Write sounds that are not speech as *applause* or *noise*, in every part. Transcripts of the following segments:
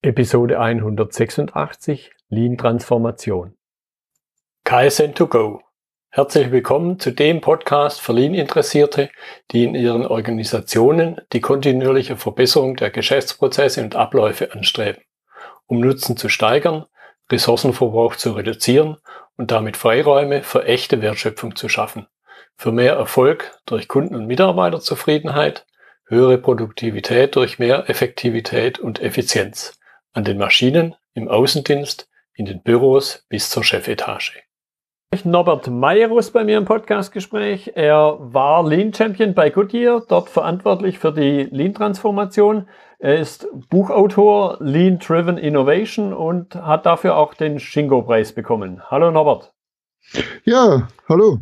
Episode 186 Lean Transformation. KSN2Go. Herzlich willkommen zu dem Podcast für Lean-Interessierte, die in ihren Organisationen die kontinuierliche Verbesserung der Geschäftsprozesse und Abläufe anstreben, um Nutzen zu steigern, Ressourcenverbrauch zu reduzieren und damit Freiräume für echte Wertschöpfung zu schaffen, für mehr Erfolg durch Kunden- und Mitarbeiterzufriedenheit, höhere Produktivität durch mehr Effektivität und Effizienz an den Maschinen, im Außendienst, in den Büros bis zur Chefetage. Norbert Meyerus bei mir im Podcastgespräch. Er war Lean Champion bei Goodyear, dort verantwortlich für die Lean-Transformation. Er ist Buchautor Lean Driven Innovation und hat dafür auch den Shingo-Preis bekommen. Hallo Norbert. Ja, hallo.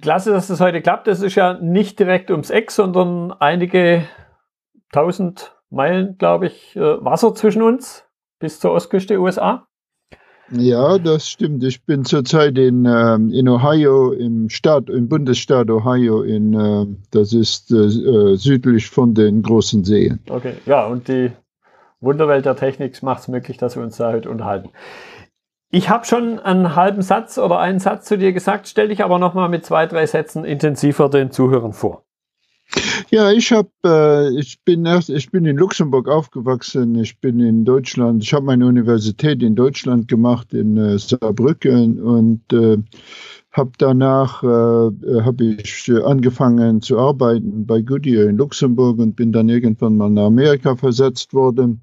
Klasse, dass das heute klappt. Das ist ja nicht direkt ums Eck, sondern einige tausend Meilen, glaube ich, äh, Wasser zwischen uns bis zur Ostküste USA. Ja, das stimmt. Ich bin zurzeit in, ähm, in Ohio, im Staat, im Bundesstaat Ohio, in, äh, das ist äh, äh, südlich von den großen Seen. Okay, ja, und die Wunderwelt der Technik macht es möglich, dass wir uns da heute unterhalten. Ich habe schon einen halben Satz oder einen Satz zu dir gesagt, stell dich aber nochmal mit zwei, drei Sätzen intensiver den Zuhörern vor. Ja, ich habe, äh, ich bin erst, ich bin in Luxemburg aufgewachsen. Ich bin in Deutschland. Ich habe meine Universität in Deutschland gemacht in äh, Saarbrücken und äh, habe danach äh, habe ich angefangen zu arbeiten bei Goodyear in Luxemburg und bin dann irgendwann mal nach Amerika versetzt worden.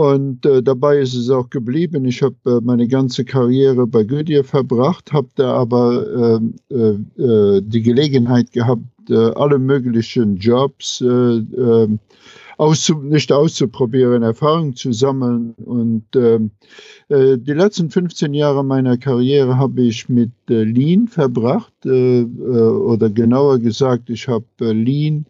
Und äh, dabei ist es auch geblieben. Ich habe äh, meine ganze Karriere bei Goodyear verbracht, habe da aber äh, äh, äh, die Gelegenheit gehabt, äh, alle möglichen Jobs auszu nicht auszuprobieren, Erfahrung zu sammeln. Und ähm, die letzten 15 Jahre meiner Karriere habe ich mit Lean verbracht, oder genauer gesagt, ich habe Lean ähm,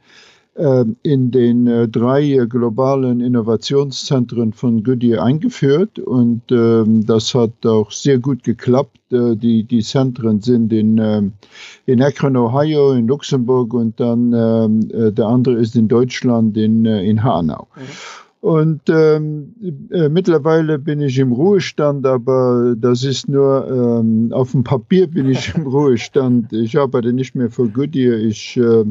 in den äh, drei globalen Innovationszentren von Goodyear eingeführt und ähm, das hat auch sehr gut geklappt. Äh, die, die Zentren sind in, ähm, in Akron, Ohio, in Luxemburg und dann äh, der andere ist in Deutschland, in, in Hanau. Mhm. Und ähm, äh, mittlerweile bin ich im Ruhestand, aber das ist nur ähm, auf dem Papier bin ich im *laughs* Ruhestand. Ich arbeite nicht mehr für Goodyear. Ich äh,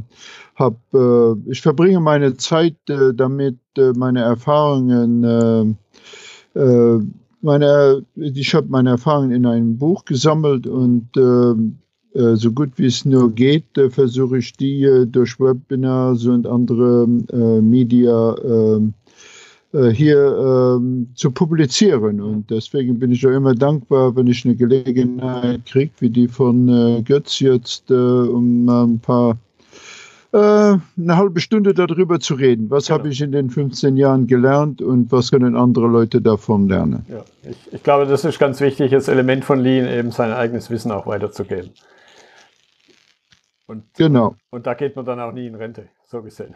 hab, äh, ich verbringe meine Zeit äh, damit, äh, meine Erfahrungen, äh, äh, meine, ich habe meine Erfahrungen in einem Buch gesammelt und äh, so gut wie es nur geht, versuche ich die durch Webinars und andere Media hier äh, zu publizieren. Und deswegen bin ich auch immer dankbar, wenn ich eine Gelegenheit kriege, wie die von Götz jetzt, um ein paar eine halbe Stunde darüber zu reden. Was genau. habe ich in den 15 Jahren gelernt und was können andere Leute davon lernen? Ja, ich, ich glaube, das ist ganz wichtig, das Element von Lean, eben sein eigenes Wissen auch weiterzugeben. Und, genau. Und da geht man dann auch nie in Rente, so gesehen.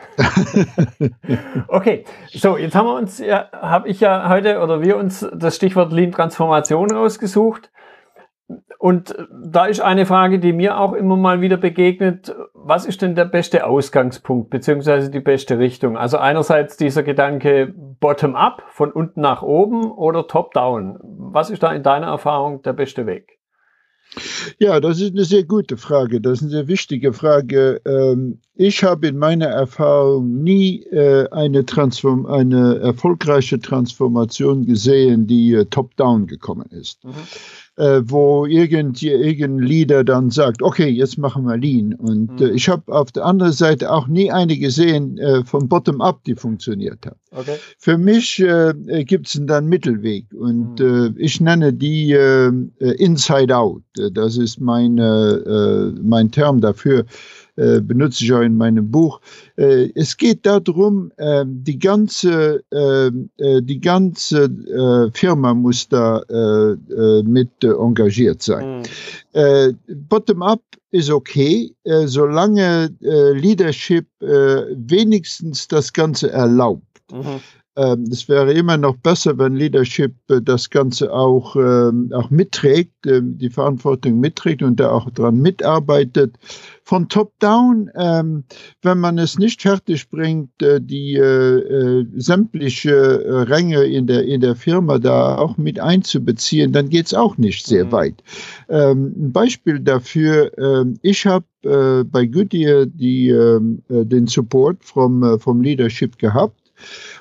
*laughs* okay, so jetzt haben wir uns, ja, habe ich ja heute oder wir uns das Stichwort Lean Transformation rausgesucht. Und da ist eine Frage, die mir auch immer mal wieder begegnet. Was ist denn der beste Ausgangspunkt beziehungsweise die beste Richtung? Also einerseits dieser Gedanke bottom-up, von unten nach oben oder top-down. Was ist da in deiner Erfahrung der beste Weg? Ja, das ist eine sehr gute Frage. Das ist eine sehr wichtige Frage. Ähm, ich habe in meiner Erfahrung nie äh, eine, Transform eine erfolgreiche Transformation gesehen, die äh, top-down gekommen ist. Mhm äh, wo irgend, irgendein Leader dann sagt, okay, jetzt machen wir Lean. Und äh, mhm. äh, ich habe auf der anderen Seite auch nie eine gesehen äh, von Bottom-up, die funktioniert hat. Okay. Für mich äh, gibt es dann Mittelweg und mhm. äh, ich nenne die äh, Inside Out. Das ist meine, äh, mein Term dafür. Äh, benutze ich auch in meinem Buch. Äh, es geht darum, ähm, die ganze, ähm, äh, die ganze Firma muss da mit engagiert sein. Mhm. Bottom-up ist okay, solange Leadership wenigstens das Ganze erlaubt. Mhm. Ähm, es wäre immer noch besser, wenn Leadership äh, das Ganze auch, ähm, auch mitträgt, ähm, die Verantwortung mitträgt und da auch dran mitarbeitet. Von Top-Down, wenn man es nicht fertig bringt, äh, die äh, sämtliche Ränge in der, in der Firma da auch mit einzubeziehen, dann geht es auch nicht sehr mhm. weit. ein Beispiel dafür, ich habe bei Goodyear die, den Support vom, vom Leadership gehabt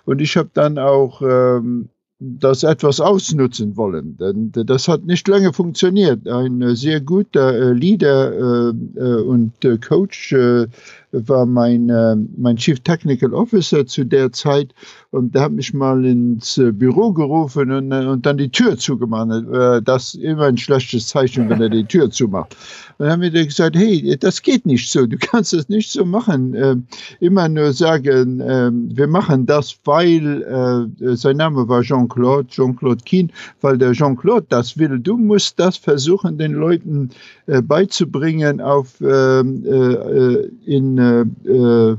und ich habe dann auch ähm, das etwas ausnutzen wollen. Denn das hat nicht lange funktioniert. Ein sehr guter äh, Leader äh, äh und äh, Coach äh, war mein, äh, mein Chief Technical Officer zu der Zeit und der hat mich mal ins äh, Büro gerufen und, äh, und dann die Tür zugemacht. Äh, das ist immer ein schlechtes Zeichen, wenn er die Tür zumacht. Und dann haben wir gesagt, hey, das geht nicht so, du kannst das nicht so machen. Äh, immer nur sagen, äh, wir machen das, weil sein Name war Jean-Claude, Jean-Claude Kien, weil der Jean-Claude das will. Du musst das versuchen, den Leuten beizubringen auf ähm, äh, in äh, äh,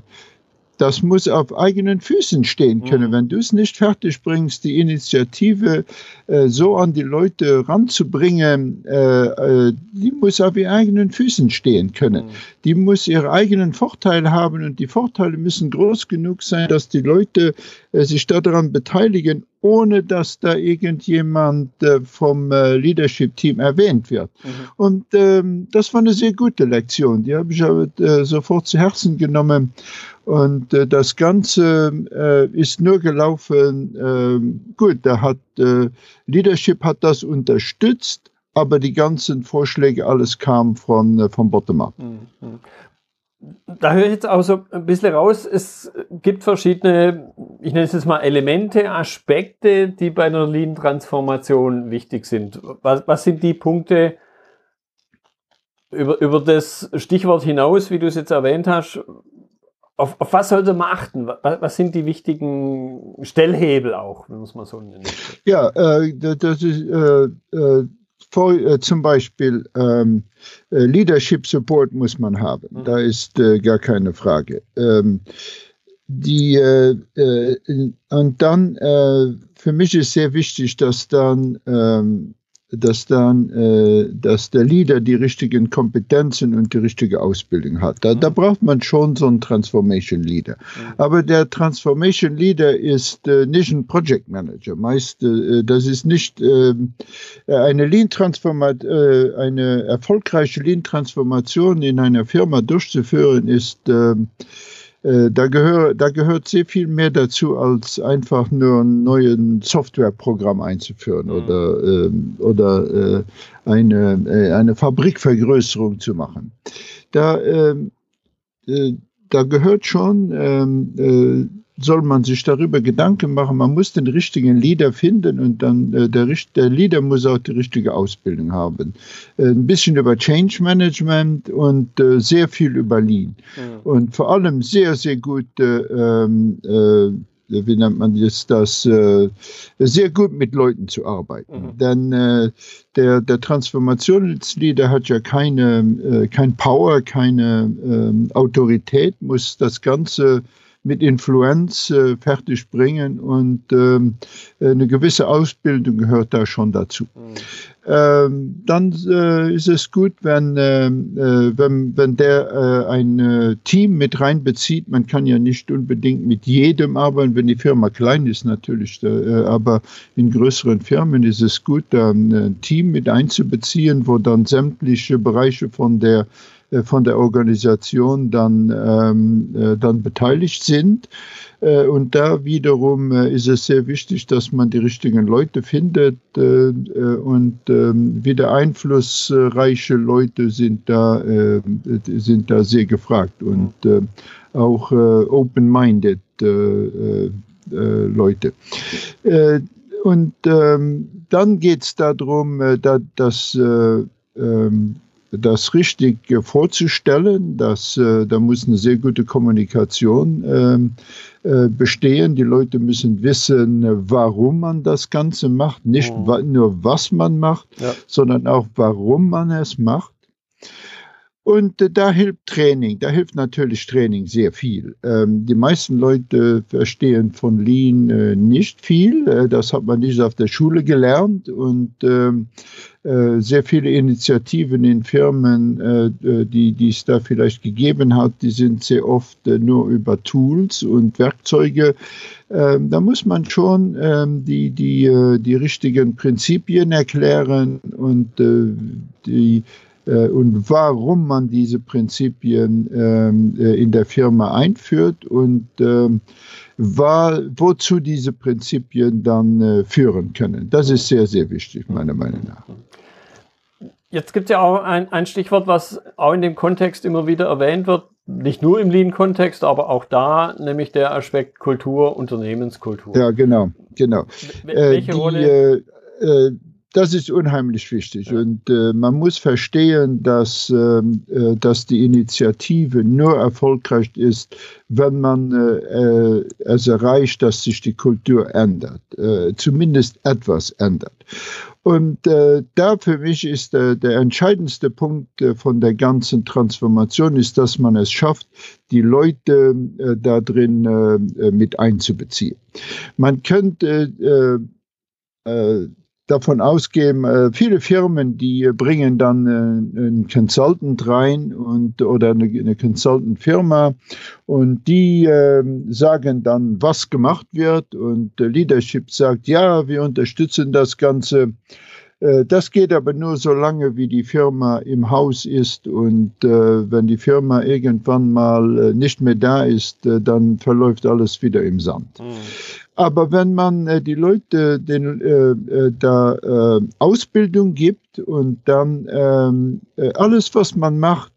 das muss auf eigenen Füßen stehen können. Mhm. Wenn du es nicht fertig bringst, die Initiative äh, so an die Leute ranzubringen, äh, äh, die muss auf ihren eigenen Füßen stehen können. Mhm. Die muss ihre eigenen Vorteile haben und die Vorteile müssen groß genug sein, dass die Leute äh, sich daran beteiligen, ohne dass da irgendjemand äh, vom äh, Leadership-Team erwähnt wird. Mhm. Und ähm, das war eine sehr gute Lektion. Die habe ich aber äh, sofort zu Herzen genommen. Und äh, das Ganze äh, ist nur gelaufen, äh, gut, da hat äh, Leadership hat das unterstützt, aber die ganzen Vorschläge, alles kam von, vom Bottom-up. Mhm da höre ich jetzt auch so ein bisschen raus, es gibt verschiedene, ich nenne es jetzt mal Elemente, Aspekte, die bei einer Lean-Transformation wichtig sind. Was, was sind die Punkte über, über das Stichwort hinaus, wie du es jetzt erwähnt hast? Auf, auf was sollte man achten? Was, was sind die wichtigen Stellhebel auch, wenn man es mal so nennen? Ja, äh, das ist äh, äh, vor, äh, zum Beispiel ähm, äh, Leadership Support muss man haben. Mhm. Da ist äh, gar keine Frage. Ähm, die, äh, und dann, für mich ist sehr wichtig, dass dann ähm, dass dann äh, dass der Leader die richtigen Kompetenzen und die richtige Ausbildung hat. Da, da mhm. braucht man schon so einen Transformation Leader. Mhm. Aber der Transformation Leader ist äh, nicht ein Project Manager. Meist äh, das ist nicht äh, eine Lean Transformation, äh, eine erfolgreiche Lean Transformation in einer Firma durchzuführen ist äh, äh, da, gehör, da gehört sehr viel mehr dazu, als einfach nur ein neues Softwareprogramm einzuführen mhm. oder, ähm, oder äh, eine, äh, eine Fabrikvergrößerung zu machen. Da, ähm, äh, da gehört schon ähm, äh, soll man sich darüber Gedanken machen. Man muss den richtigen Leader finden und dann äh, der, der Leader muss auch die richtige Ausbildung haben. Äh, ein bisschen über Change Management und äh, sehr viel über Lean. Mhm. Und vor allem sehr, sehr gut, ähm, äh, wie nennt man das, das äh, sehr gut mit Leuten zu arbeiten. Mhm. Denn äh, der, der Transformationsleader hat ja keine, kein Power, keine ähm, Autorität, muss das Ganze mit Influenz äh, fertig bringen und ähm, eine gewisse Ausbildung gehört da schon dazu. Mhm. Ähm, dann äh, ist es gut, wenn, ähm, äh, wenn, wenn der äh, ein äh, Team mit reinbezieht. Man kann ja nicht unbedingt mit jedem arbeiten, wenn die Firma klein ist natürlich, äh, aber in größeren Firmen ist es gut, da ein Team mit einzubeziehen, wo dann sämtliche Bereiche von der äh, von der Organisation dann, ähm, äh, dann beteiligt sind. Äh, und da wiederum ist es sehr wichtig, dass man die richtigen Leute findet und ähm, wieder einflussreiche Leute sind da, sind da sehr gefragt und auch open-minded Leute. Und ähm, dann geht es darum, dass das richtig vorzustellen. Dass, äh, da muss eine sehr gute Kommunikation ähm, äh, bestehen. Die Leute müssen wissen, warum man das Ganze macht. Nicht mhm. nur, was man macht, ja. sondern auch, warum man es macht. Und äh, da hilft Training, da hilft natürlich Training sehr viel. Ähm, die meisten Leute verstehen von Lean äh, nicht viel, äh, das hat man nicht auf der Schule gelernt und ähm, äh, sehr viele Initiativen in Firmen, äh, äh, die, die es da vielleicht gegeben hat, die sind sehr oft nur über Tools und Werkzeuge. Ähm, da muss man schon ähm, die, die, die richtigen Prinzipien erklären und die äh, und warum man diese Prinzipien ähm, äh, in der Firma einführt und ähm, war, wozu diese Prinzipien dann äh, führen können. Das ist sehr, sehr wichtig, meiner Meinung nach. Jetzt gibt es ja auch ein, ein Stichwort, was auch in dem Kontext immer wieder erwähnt wird, nicht nur im Lean-Kontext, aber auch da, nämlich der Aspekt Kultur, Unternehmenskultur. Ja, genau, genau. Welche äh, die, Rolle? Äh, das ist unheimlich wichtig. Ja. Und äh, man muss verstehen, dass, ähm, äh, dass die Initiative nur erfolgreich ist, wenn man äh, es erreicht, dass sich die Kultur ändert, äh, zumindest etwas ändert. Und äh, da für mich ist äh, der entscheidendste Punkt äh, von der ganzen Transformation, ist, dass man es schafft, die Leute äh, da drin äh, mit einzubeziehen. Man könnte äh, äh, davon ausgehen, äh, viele Firmen, die bringen dann äh, einen Consultant rein und, oder eine, eine Consultant-Firma und die äh, sagen dann, was gemacht wird und Leadership sagt, ja, wir unterstützen das Ganze. Äh, das geht aber nur so lange, wie die Firma im Haus ist und äh, wenn die Firma irgendwann mal äh, nicht mehr da ist, äh, dann verläuft alles wieder im Sand. Mhm. Aber wenn man äh, die Leute den, äh, äh, da äh, Ausbildung gibt und dann ähm, äh, alles, was man macht,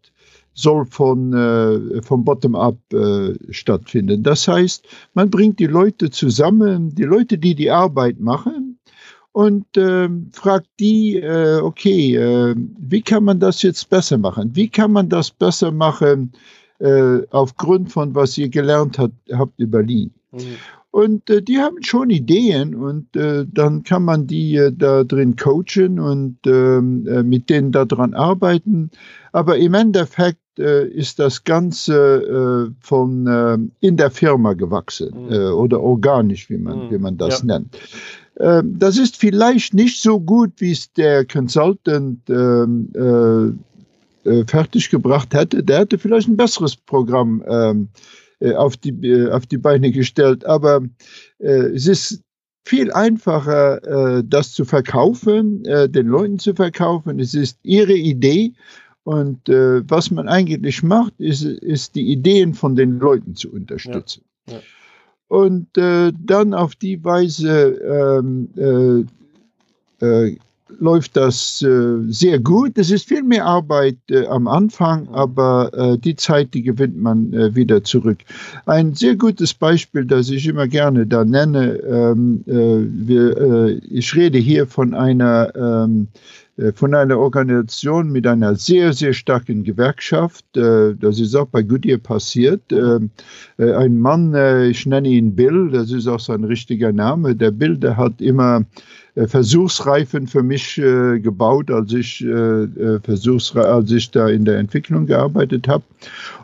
soll von, äh, vom Bottom-up äh, stattfinden. Das heißt, man bringt die Leute zusammen, die Leute, die die Arbeit machen, und äh, fragt die, äh, okay, äh, wie kann man das jetzt besser machen? Wie kann man das besser machen äh, aufgrund von was ihr gelernt hat, habt über Lean? Mhm. Und äh, die haben schon Ideen und äh, dann kann man die äh, da drin coachen und ähm, äh, mit denen daran arbeiten. Aber im Endeffekt äh, ist das Ganze äh, von äh, in der Firma gewachsen mhm. oder organisch, wie man, mhm. wie man das ja. nennt. Äh, das ist vielleicht nicht so gut, wie es der Consultant ähm, fertiggebracht hätte. Der hätte vielleicht ein besseres Programm ähm, auf, die, äh, auf die Beine gestellt. Aber äh, es ist viel einfacher, das zu verkaufen, den Leuten zu verkaufen. Es ist ihre Idee. Und was man eigentlich macht, ist, ist die Ideen von den Leuten zu unterstützen. Ja. Ja. Und dann auf die Weise ähm, äh, läuft das äh, sehr gut. Es ist viel mehr Arbeit äh, am Anfang, aber äh, die Zeit, die gewinnt man äh, wieder zurück. Ein sehr gutes Beispiel, das ich immer gerne da nenne, ähm, äh, wir, äh, ich rede hier von einer ähm, von einer Organisation mit einer sehr, sehr starken Gewerkschaft. Das ist auch bei Goodyear passiert. Ein Mann, ich nenne ihn Bill, das ist auch sein richtiger Name. Der Bill, der hat immer Versuchsreifen für mich äh, gebaut, als ich, äh, äh als ich da in der Entwicklung gearbeitet habe.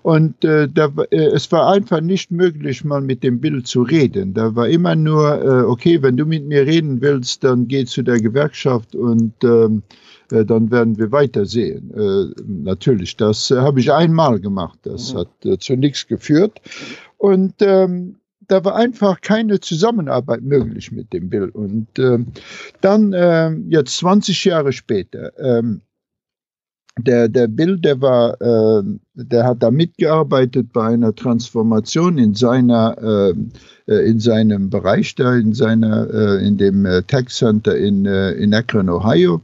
Und äh, da, äh, es war einfach nicht möglich, mal mit dem Bild zu reden. Da war immer nur, äh, okay, wenn du mit mir reden willst, dann geh zu der Gewerkschaft und ähm, äh, dann werden wir weitersehen. Äh, natürlich, das äh, habe ich einmal gemacht. Das mhm. hat äh, zu nichts geführt. Und ähm, da war einfach keine Zusammenarbeit möglich mit dem Bill. Und äh, dann, äh, jetzt 20 Jahre später, ähm, der, der Bill, der war, äh, der hat da mitgearbeitet bei einer Transformation in seiner, ähm, äh, in seinem Bereich da, in seiner, äh, in dem äh, Tech Center in, äh, in Akron, Ohio.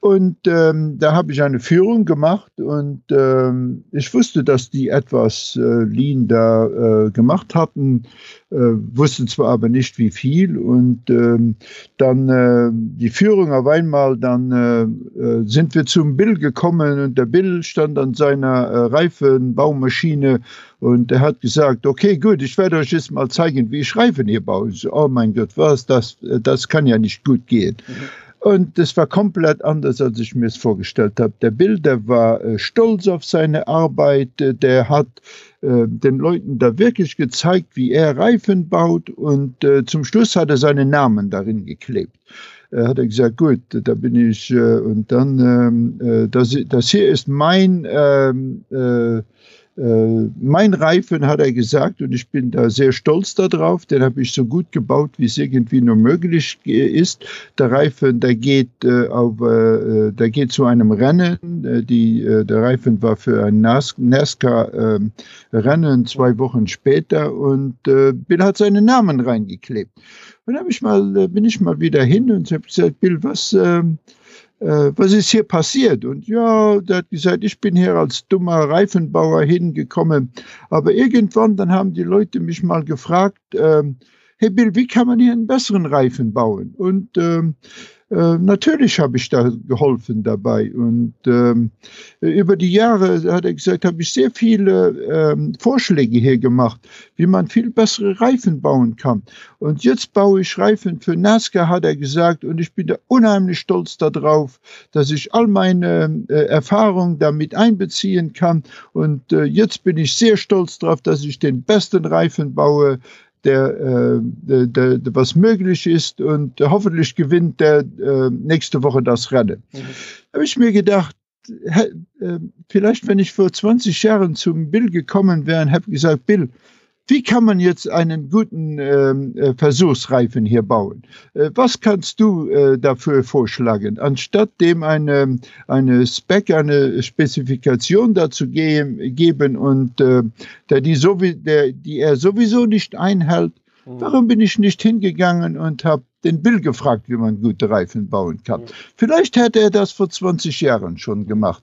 Und ähm, da habe ich eine Führung gemacht und ähm, ich wusste, dass die etwas äh, Lean da äh, gemacht hatten, äh, wusste zwar aber nicht wie viel. Und ähm, dann äh, die Führung auf einmal, dann äh, äh, sind wir zum Bill gekommen und der Bill stand an seiner äh, Reifenbaumaschine und er hat gesagt, okay, gut, ich werde euch jetzt mal zeigen, wie ich Reifen hier baue. So, oh mein Gott, was, das, das kann ja nicht gut gehen. Mhm. Und das war komplett anders, als ich mir es vorgestellt habe. Der Bill, der war äh, stolz auf seine Arbeit, der hat äh, den Leuten da wirklich gezeigt, wie er Reifen baut und äh, zum Schluss hat er seinen Namen darin geklebt. Er hat gesagt, gut, da bin ich äh, und dann, ähm, äh, das, das hier ist mein ähm, äh, äh, mein Reifen hat er gesagt und ich bin da sehr stolz darauf. Den habe ich so gut gebaut, wie es irgendwie nur möglich ist. Der Reifen, der geht äh, auf, äh, der geht zu einem Rennen. Äh, die, äh, der Reifen war für ein NASCAR-Rennen ähm, zwei Wochen später und äh, Bill hat seinen Namen reingeklebt. Und dann ich mal, bin ich mal wieder hin und habe gesagt, Bill, was ähm, äh, was ist hier passiert? Und ja, der hat gesagt, ich bin hier als dummer Reifenbauer hingekommen. Aber irgendwann, dann haben die Leute mich mal gefragt, ähm, hey Bill, wie kann man hier einen besseren Reifen bauen? Und ähm, äh, natürlich habe ich da geholfen dabei. Und ähm, über die Jahre, hat er gesagt, habe ich sehr viele ähm, Vorschläge hier gemacht, wie man viel bessere Reifen bauen kann. Und jetzt baue ich Reifen für NASCAR, hat er gesagt. Und ich bin da unheimlich stolz darauf, dass ich all meine äh, Erfahrungen damit einbeziehen kann. Und äh, jetzt bin ich sehr stolz darauf, dass ich den besten Reifen baue, der, äh, der, der, was möglich ist und hoffentlich gewinnt der äh, nächste Woche das Rennen. Mhm. Habe ich mir gedacht, äh, vielleicht wenn ich vor 20 Jahren zum Bill gekommen wäre, habe ich gesagt, Bill, wie kann man jetzt einen guten ähm, äh, Versuchsreifen hier bauen? Äh, was kannst du äh, dafür vorschlagen? Anstatt dem eine, eine Spec, eine Spezifikation dazu geben, geben und äh, der die, so, der, die er sowieso nicht einhält, mhm. warum bin ich nicht hingegangen und habe den Bill gefragt, wie man gute Reifen bauen kann. Vielleicht hätte er das vor 20 Jahren schon gemacht.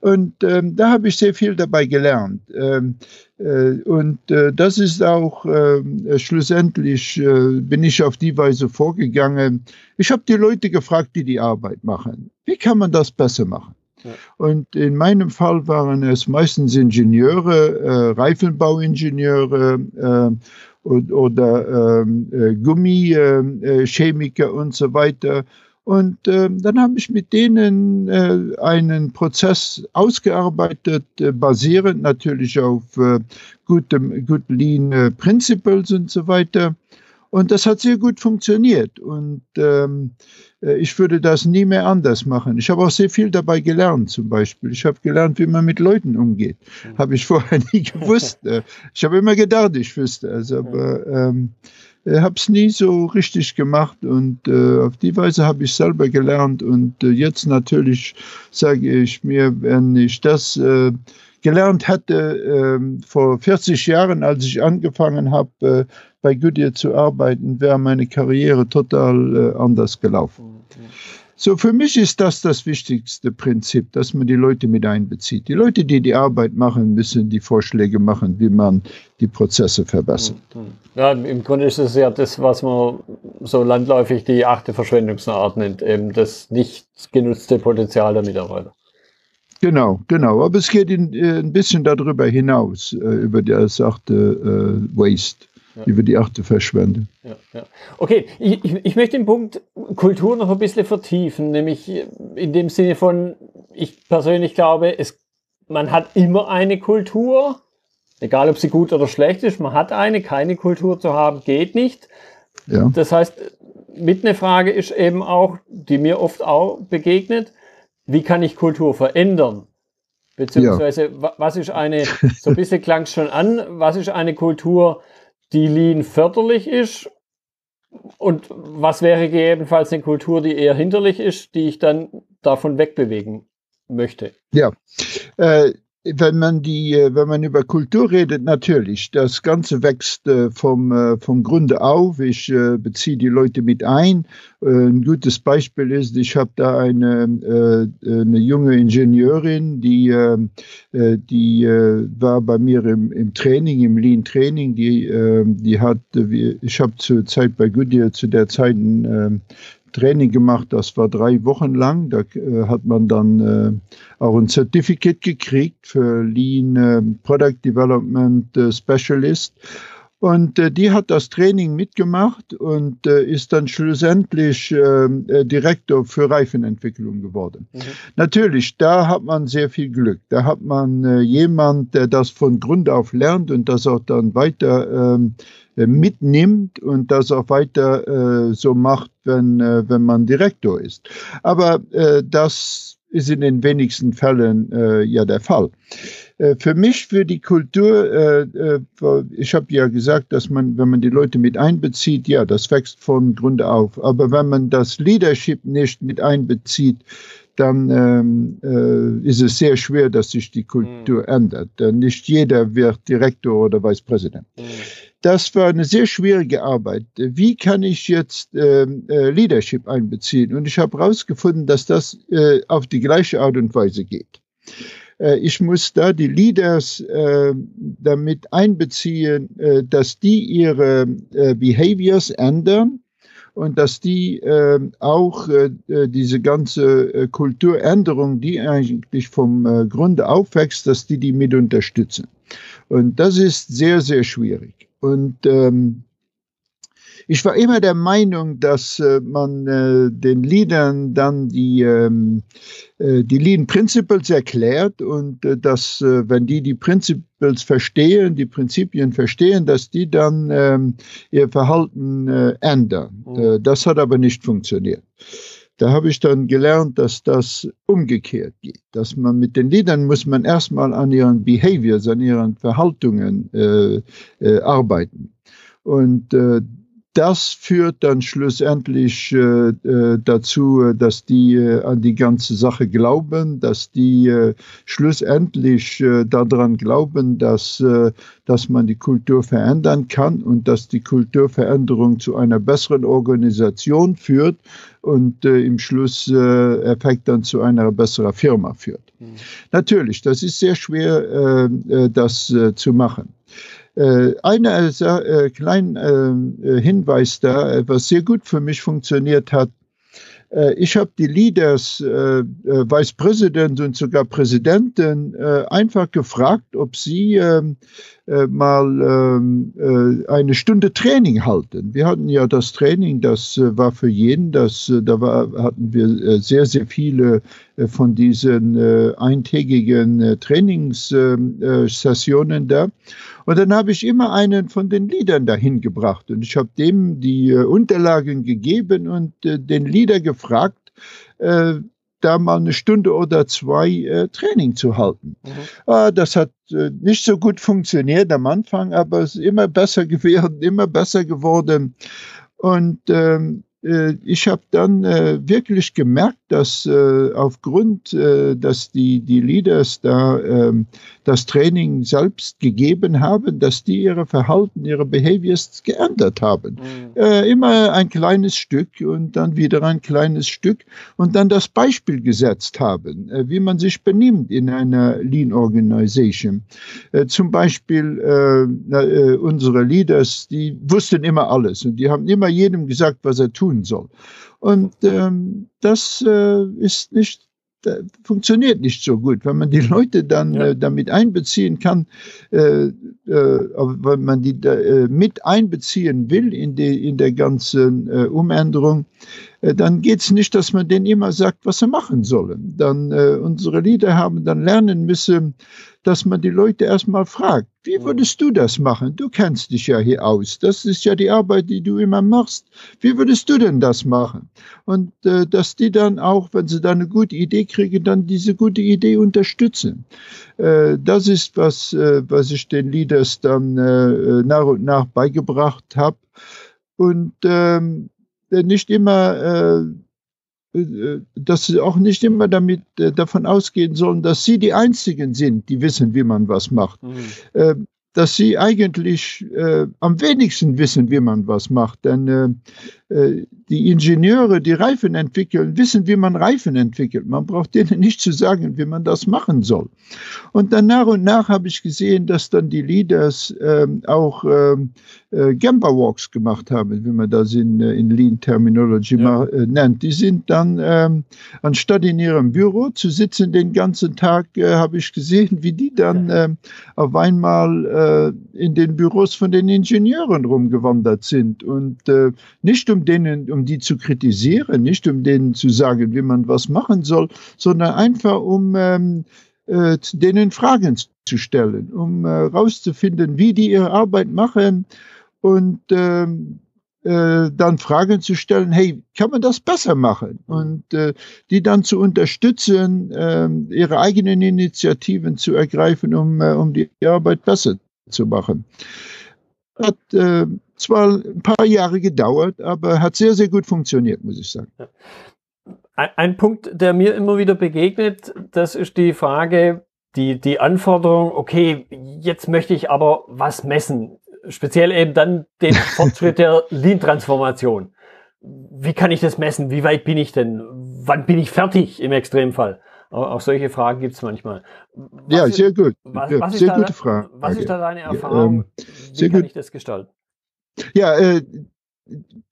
Und ähm, da habe ich sehr viel dabei gelernt. Ähm, äh, und äh, das ist auch äh, schlussendlich, äh, bin ich auf die Weise vorgegangen. Ich habe die Leute gefragt, die die Arbeit machen. Wie kann man das besser machen? Und in meinem Fall waren es meistens Ingenieure, äh, Reifenbauingenieure äh, oder ähm, äh, Gummichemiker und so weiter. Und äh, dann habe ich mit denen äh, einen Prozess ausgearbeitet, äh, basierend natürlich auf äh, gutem, good Lean äh, Principles und so weiter. Und das hat sehr gut funktioniert. Und ähm, äh, ich würde das nie mehr anders machen. Ich habe auch sehr viel dabei gelernt, zum Beispiel. Ich habe gelernt, wie man mit Leuten umgeht. Mhm. Habe ich vorher *laughs* nie gewusst. Äh, ich habe immer gedacht, ich wüsste es, aber ähm, äh, habe es nie so richtig gemacht und äh, auf die Weise habe ich selber gelernt und äh, jetzt natürlich sage ich mir, wenn ich das äh, gelernt hätte äh, vor 40 Jahren, als ich angefangen habe, äh, bei Goodyear zu arbeiten, wäre meine Karriere total äh, anders gelaufen. So, für mich ist das das wichtigste Prinzip, dass man die Leute mit einbezieht. Die Leute, die die Arbeit machen, müssen die Vorschläge machen, wie man die Prozesse verbessert. Mhm. Ja, im Grunde ist es ja das, was man so landläufig die achte Verschwendungsart nennt, eben das nicht genutzte Potenzial der Mitarbeiter. Genau, genau. Aber es geht in, äh, ein bisschen darüber hinaus, äh, über das achte äh, Waste ja. über die achte verschwenden. Ja, ja. Okay, ich, ich, möchte den Punkt Kultur noch ein bisschen vertiefen, nämlich in dem Sinne von, ich persönlich glaube, es, man hat immer eine Kultur, egal ob sie gut oder schlecht ist, man hat eine, keine Kultur zu haben, geht nicht. Das heißt, mit einer Frage ist eben auch, die mir oft auch begegnet, wie kann ich Kultur verändern? Beziehungsweise, ja. was ist eine, so ein bisschen klang es schon an, was ist eine Kultur, die Lean förderlich ist und was wäre gegebenenfalls eine Kultur, die eher hinderlich ist, die ich dann davon wegbewegen möchte? Ja, äh, wenn man die, äh, wenn man über Kultur redet, natürlich, das Ganze wächst äh, vom, äh, vom Grunde auf. Ich beziehe die Leute mit ein. Ein gutes Beispiel ist, ich habe da eine, eine junge Ingenieurin, die, die war bei mir im, im Training, im Lean Training, die, die hat, ich habe zur Zeit bei Goodyear zu der Zeit ein Training gemacht, das war drei Wochen lang. Da äh, hat man dann äh, auch ein Certificate gekriegt für Lean äh, Product Development äh, Specialist. Und äh, die hat das Training mitgemacht und äh, ist dann schlussendlich ähm, äh, Direktor für Reifenentwicklung geworden. Mhm. Natürlich, da hat man sehr viel Glück. Da hat man äh, jemand, der das von Grund auf lernt und das auch dann weiter ähm, äh, mitnimmt und das auch weiter äh, so macht, wenn, äh, wenn man Direktor ist. Aber äh, das ist in den wenigsten Fällen äh, ja der Fall. Äh, für mich, für die Kultur, äh, äh, ich habe ja gesagt, dass man, wenn man die Leute mit einbezieht, ja, das wächst von Grund auf. Aber wenn man das Leadership nicht mit einbezieht, dann ähm, äh, ist es sehr schwer, dass sich die Kultur mhm. ändert. Denn nicht jeder wird Direktor oder Vicepräsident. Mhm. Das war eine sehr schwierige Arbeit. Wie kann ich jetzt ähm, äh, Leadership einbeziehen? Und ich habe herausgefunden, dass das äh, auf die gleiche Art und Weise geht. Äh, ich muss da die Leaders äh, damit einbeziehen, äh, dass die ihre Behaviors ändern und dass die auch diese ganze Kulturänderung, die eigentlich vom Grunde aufwächst, dass die die mit unterstützen. Und das ist sehr, sehr schwierig. Und ähm, ich war immer der Meinung, dass äh, man äh, den Liedern dann die, ähm, äh, die Lean Principles erklärt und äh, dass, äh, wenn die die Principles verstehen, die Prinzipien verstehen, dass die dann ähm, ihr Verhalten äh, ändern. Mhm. das hat aber nicht funktioniert. Da habe ich dann gelernt, dass das umgekehrt geht, dass man mit den Liedern muss man erstmal an ihren Behaviors, an ihren Verhaltungen äh, äh, arbeiten. Und äh, das führt dann schlussendlich äh, äh dazu, dass die äh, an die ganze Sache glauben, dass die äh, schlussendlich äh, daran glauben, dass, äh, dass man die Kultur verändern kann und dass die Kulturveränderung zu einer besseren Organisation führt und im Schluss äh, Effekt dann zu einer besseren Firma führt. Mhm. Natürlich, das ist sehr schwer, das zu machen. Äh, einer äh, kleinen äh, Hinweis da, was sehr gut für mich funktioniert hat. Äh, ich habe die Leaders, äh, äh, Vice President und sogar Präsidenten äh, einfach gefragt, ob sie ähm, äh, mal ähm, äh, eine Stunde Training halten. Wir hatten ja das Training, das äh, war für jeden, das, äh, da war, hatten wir äh, sehr, sehr viele äh, von diesen äh, eintägigen Trainingssessionen äh, da. Und dann habe ich immer einen von den Liedern dahin gebracht und ich habe dem die Unterlagen gegeben und den Lieder gefragt, äh, da mal eine Stunde oder zwei äh, Training zu halten. Mhm. Ah, das hat äh, nicht so gut funktioniert am Anfang, aber es ist immer besser *laughs* geworden, immer besser geworden. Und ähm, äh, ich habe dann äh, wirklich gemerkt, dass äh, aufgrund, äh, dass die, die Leaders da äh, das Training selbst gegeben haben, dass die ihre Verhalten, ihre Behaviors geändert haben. Mhm. Äh, immer ein kleines Stück und dann wieder ein kleines Stück und dann das Beispiel gesetzt haben, äh, wie man sich benimmt in einer Lean Organization. Äh, zum Beispiel äh, äh, unsere Leaders, die wussten immer alles und die haben immer jedem gesagt, was er tun soll. Und ähm, das äh, ist nicht funktioniert nicht so gut. Wenn man die Leute dann ja. äh, damit einbeziehen kann, äh, äh, wenn man die da, äh, mit einbeziehen will in, die, in der ganzen äh, Umänderung, dann geht es nicht, dass man denen immer sagt, was sie machen sollen. Dann unsere Lieder haben dann lernen müssen, dass man die Leute erstmal fragt, wie würdest du das machen? Du kennst dich ja hier aus. Das ist ja die Arbeit, die du immer machst. Wie würdest du denn das machen? Und äh, dass die dann auch, wenn sie da eine gute Idee kriegen, dann diese gute Idee unterstützen. Äh, das ist was, äh, was ich den Leaders dann äh, nach und nach beigebracht habe. Und ähm, nicht immer äh, äh, dass sie auch nicht immer damit äh, davon ausgehen sollen, dass sie die Einzigen sind, die wissen, wie man was macht. Mhm. Dass sie eigentlich äh, am wenigsten wissen, wie man was macht. Denn äh, äh, die Ingenieure, die Reifen entwickeln, wissen, wie man Reifen entwickelt. Man braucht denen nicht zu sagen, wie man das machen soll. Und dann nach und nach habe ich gesehen, dass dann die Leaders äh, auch ähm, äh, Gamba Walks gemacht haben, wie man das in, äh, in Lean Terminology ja. äh, nennt. Die sind dann, ähm, anstatt in ihrem Büro zu sitzen den ganzen Tag, habe ich gesehen, wie die dann auf einmal äh, in den Büros von den Ingenieuren rumgewandert sind und äh, nicht um denen, um die zu kritisieren, nicht um denen zu sagen, wie man was machen soll, sondern einfach um ähm, äh, denen Fragen zu stellen, um herauszufinden, äh, wie die ihre Arbeit machen und ähm, äh, dann Fragen zu stellen, hey, kann man das besser machen? Und äh, die dann zu unterstützen, äh, ihre eigenen Initiativen zu ergreifen, um, äh, um die Arbeit besser zu machen. Hat äh, zwar ein paar Jahre gedauert, aber hat sehr, sehr gut funktioniert, muss ich sagen. Ein, ein Punkt, der mir immer wieder begegnet, das ist die Frage, die, die Anforderung, okay, jetzt möchte ich aber was messen speziell eben dann den *laughs* Fortschritt der Lean-Transformation. Wie kann ich das messen? Wie weit bin ich denn? Wann bin ich fertig im Extremfall? Auch solche Fragen gibt es manchmal. Was ja, sehr gut. Was, was sehr gute Frage. Was ist da deine Erfahrung? Ja, ähm, Wie kann gut. ich das gestalten? Ja, äh,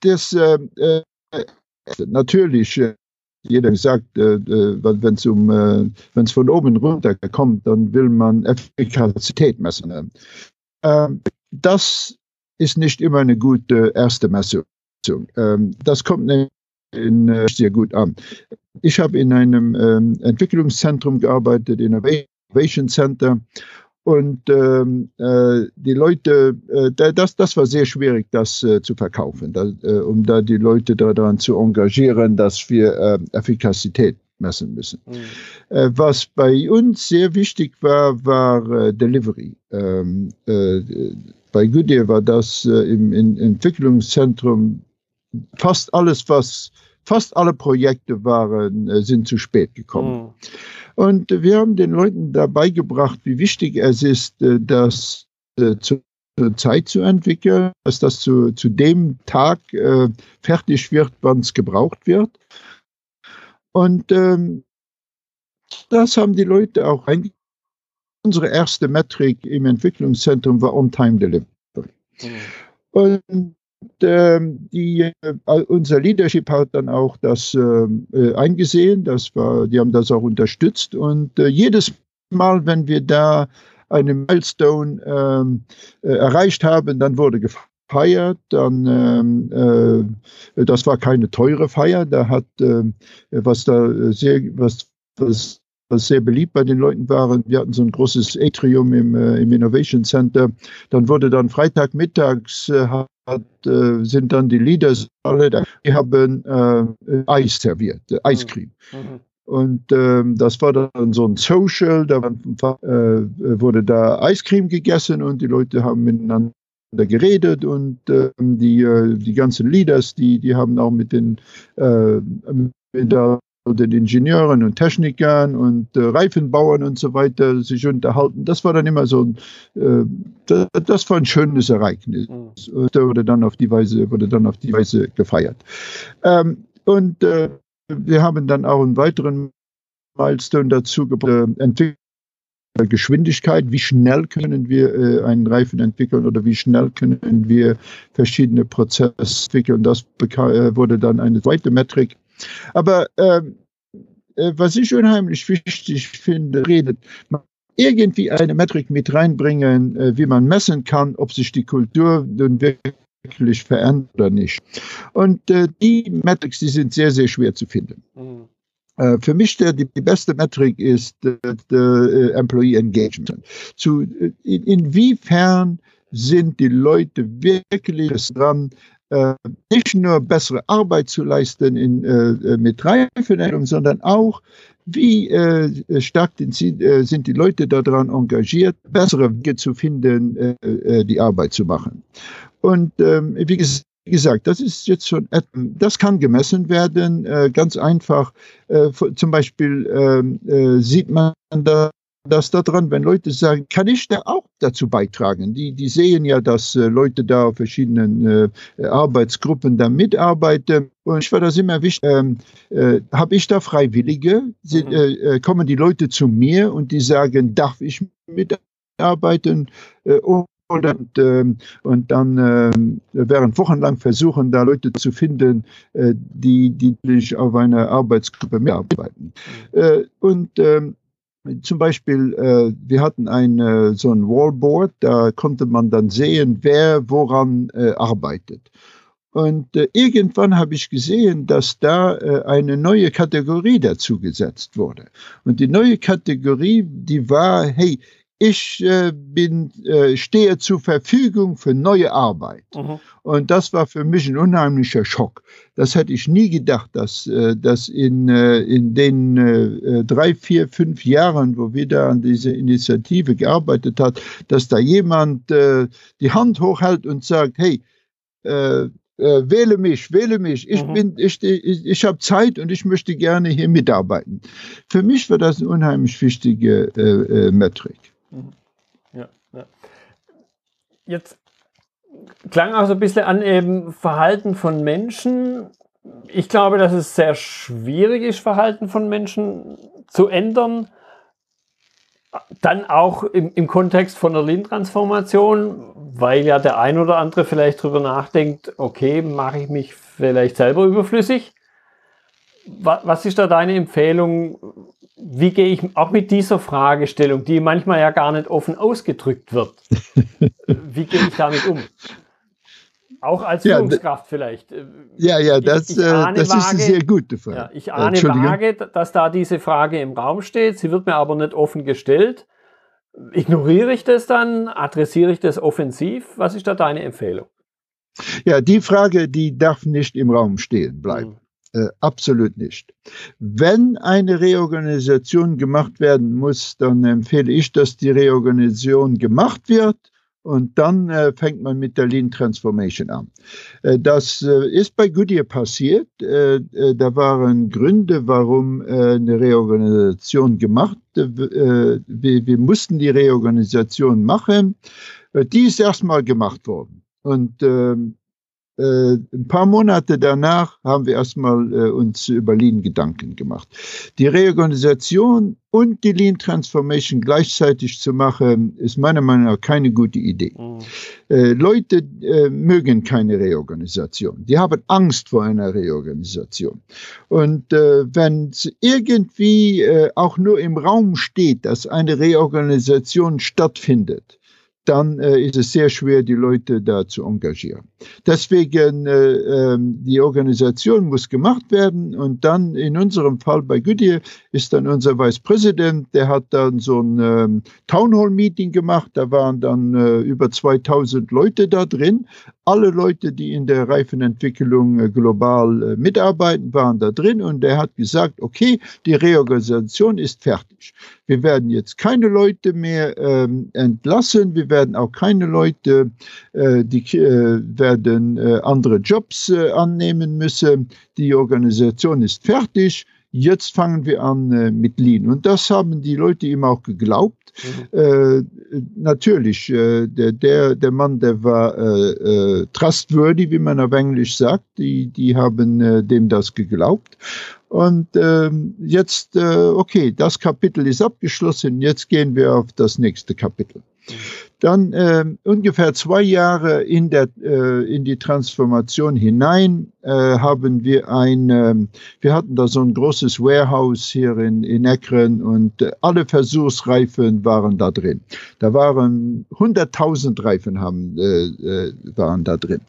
das äh, äh natürlich. Äh, jeder sagt, äh, wenn es um, wenn es von oben runter kommt, dann will man Effektivität messen. Ähm, das ist nicht immer eine gute erste Messung. Ähm, das kommt äh, sehr gut an. Ich habe in einem ähm, Entwicklungszentrum gearbeitet, Innovation Center. Und ähm, äh, die Leute, äh, das, das war sehr schwierig, das äh, zu verkaufen, da, äh, um da die Leute daran zu engagieren, dass wir äh, Effektivität messen müssen. Mhm. Äh, was bei uns sehr wichtig war, war äh, Delivery. Ähm, äh, bei Goodyear war das im, im, Entwicklungszentrum fast alles, was fast alle Projekte waren, äh, sind zu spät gekommen. Mhm. Und wir haben den Leuten dabei gebracht, wie wichtig es ist, äh, das äh, zu Zeit zu entwickeln, dass das zu, zu dem Tag fertig wird, wann es gebraucht wird. Und ähm, das haben die Leute auch eingebracht unsere erste Metrik im Entwicklungszentrum war On-Time Delivery. Mhm. Und die, äh, unser Leadership hat dann auch das äh, eingesehen, das war, die haben das auch unterstützt und äh, jedes Mal, wenn wir da eine Milestone ähm, äh, erreicht haben, dann wurde gefeiert. Dann, ähm, äh, das war keine teure Feier, da hat ähm, was da sehr was was was sehr beliebt bei den Leuten war. Wir hatten so ein großes Atrium im, äh, im Innovation Center. Dann wurde dann Freitagmittags äh, hat, äh, sind dann die Leaders alle da. Die haben äh, Eis serviert, äh, Eiscreme. Mhm. mhm. Und ähm, das war dann so ein Social, da äh, wurde da Eiscreme gegessen und die Leute haben miteinander geredet und ähm, die, äh, die ganzen Leaders, die, die haben auch mit den, äh, mit der den Ingenieuren und Technikern und äh, Reifenbauern und so weiter sich unterhalten. Das war dann immer so ein, äh, das, das, war ein schönes Ereignis. Mhm. Da wurde dann auf die Weise, wurde dann auf die Weise gefeiert. Ähm, und äh, wir haben dann auch einen weiteren Milestone dazu gebracht, äh, Geschwindigkeit, wie schnell können wir äh, einen Reifen entwickeln oder wie schnell können wir verschiedene Prozesse entwickeln. Das äh, wurde dann eine zweite Metrik aber ähm, äh, was ich unheimlich wichtig finde, redet man irgendwie eine Metrik mit reinbringen, äh, wie man messen kann, ob sich die Kultur nun wirklich verändert oder nicht. Und äh, die Metrics, die sind sehr, sehr schwer zu finden. Mhm. Äh, für mich der, die, die beste Metrik ist äh, äh, Employee Engagement. Zu, in, inwiefern sind die Leute wirklich dran, nicht nur bessere Arbeit zu leisten in, äh, mit Reifenernährung, sondern auch, wie äh, stark sind, äh, die Leute daran engagiert, bessere Wege zu finden, äh, äh, die Arbeit zu machen. Und ähm, wie gesagt, wie gesagt, das ist jetzt schon, das kann gemessen werden, äh, ganz einfach. Äh, zum Beispiel ähm, äh, sieht man da das daran, wenn Leute sagen, kann ich da auch dazu beitragen? Die, die sehen ja, dass äh, Leute da auf verschiedenen äh, Arbeitsgruppen da mitarbeiten. Und ich war das immer wichtig. Ähm, äh, Habe ich da Freiwillige? Sind, mhm. Äh, äh, kommen die Leute zu mir und die sagen, darf ich mitarbeiten? Äh, und, ähm, und dann äh, während wochenlang versuchen, da Leute zu finden, äh, die, die auf einer Arbeitsgruppe mitarbeiten. Mhm. Äh, und ähm, zum Beispiel, äh, wir hatten ein, äh, so ein Wallboard, da konnte man dann sehen, wer woran äh, arbeitet. Und äh, irgendwann habe ich gesehen, dass da äh, eine neue Kategorie dazu gesetzt wurde. Und die neue Kategorie, die war, hey, ich äh, bin, äh, stehe zur Verfügung für neue Arbeit. Mhm. Und das war für mich ein unheimlicher Schock. Das hätte ich nie gedacht, dass, äh, dass in, äh, in den äh, drei, vier, fünf Jahren, wo wir da an dieser Initiative gearbeitet hat, dass da jemand äh, die Hand hochhält und sagt, hey, äh, äh, wähle mich, wähle mich. Ich mhm. bin, ich, ich, ich habe Zeit und ich möchte gerne hier mitarbeiten. Für mich war das eine unheimlich wichtige äh, äh, Metrik. Mhm. Ja, ja. Jetzt klang auch so ein bisschen an eben Verhalten von Menschen. Ich glaube, dass es sehr schwierig ist, Verhalten von Menschen zu ändern. Dann auch im, im Kontext von der Lean-Transformation, weil ja der ein oder andere vielleicht drüber nachdenkt, okay, mache ich mich vielleicht selber überflüssig? Was ist da deine Empfehlung? Wie gehe ich auch mit dieser Fragestellung, die manchmal ja gar nicht offen ausgedrückt wird, *laughs* wie gehe ich damit um? Auch als ja, Führungskraft vielleicht. Ja, ja, das, ich, ich äh, das vage, ist eine sehr gute Frage. Ja, ich ahne vage, dass da diese Frage im Raum steht. Sie wird mir aber nicht offen gestellt. Ignoriere ich das dann? Adressiere ich das offensiv? Was ist da deine Empfehlung? Ja, die Frage, die darf nicht im Raum stehen bleiben. Äh, absolut nicht. Wenn eine Reorganisation gemacht werden muss, dann empfehle ich, dass die Reorganisation gemacht wird und dann äh, fängt man mit der Lean Transformation an. Äh, das äh, ist bei Goodyear passiert. Äh, äh, da waren Gründe, warum eine Reorganisation gemacht. Wir, wir, mussten die Reorganisation machen. die ist erstmal gemacht worden. Und ähm, äh, ein paar Monate danach haben wir erstmal äh, uns über Lean Gedanken gemacht. Die Reorganisation und die Lean Transformation gleichzeitig zu machen, ist meiner Meinung nach keine gute Idee. Mhm. Äh, Leute äh, mögen keine Reorganisation. Die haben Angst vor einer Reorganisation. Und äh, wenn es irgendwie äh, auch nur im Raum steht, dass eine Reorganisation stattfindet, dann äh, ist es sehr schwer, die Leute da zu engagieren. Deswegen, äh, äh, die Organisation muss gemacht werden und dann in unserem Fall bei Goodyear ist dann unser Vice President, der hat dann so ein ähm, Town Hall Meeting gemacht, da waren dann äh, über 2000 Leute da drin. Alle Leute, die in der Reifenentwicklung äh, global äh, mitarbeiten, waren da drin und er hat gesagt, okay, die Reorganisation ist fertig. Wir werden jetzt keine Leute mehr ähm, entlassen, wir werden auch keine Leute, äh, die äh, werden äh, andere Jobs annehmen müssen. Die Organisation ist fertig. Jetzt fangen wir an mit Lean. Und das haben die Leute ihm auch geglaubt. Mhm. Äh, natürlich, äh, der, der, der Mann, der war äh, trustworthy, wie man auf Englisch sagt. Die, die haben dem das geglaubt. Und ähm, jetzt, okay, das Kapitel ist abgeschlossen. Jetzt gehen wir auf das nächste Kapitel. Mhm. Dann äh, ungefähr zwei Jahre in, der, äh, in die Transformation hinein äh, haben wir ein, äh, wir hatten da so ein großes Warehouse hier in, in Eckren und äh, alle Versuchsreifen waren da drin. Da waren 100.000 Reifen haben, äh, äh, waren da drin.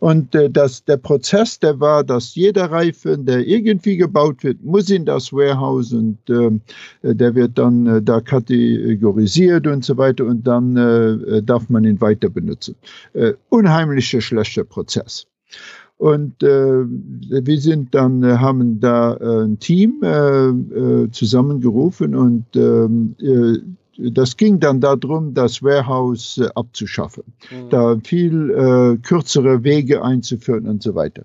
Und das, der Prozess, der war, dass jeder Reifen, der irgendwie gebaut wird, muss in das Warehouse und äh, der wird dann da kategorisiert und so weiter und dann äh, darf man ihn weiter benutzen. Äh, unheimlicher schlechter Prozess. Und äh, wir sind dann, äh, haben da äh, ein Team äh, zusammengerufen und ähm, äh, das ging dann darum, das Warehouse äh, abzuschaffen, mhm. da viel äh, kürzere Wege einzuführen und so weiter.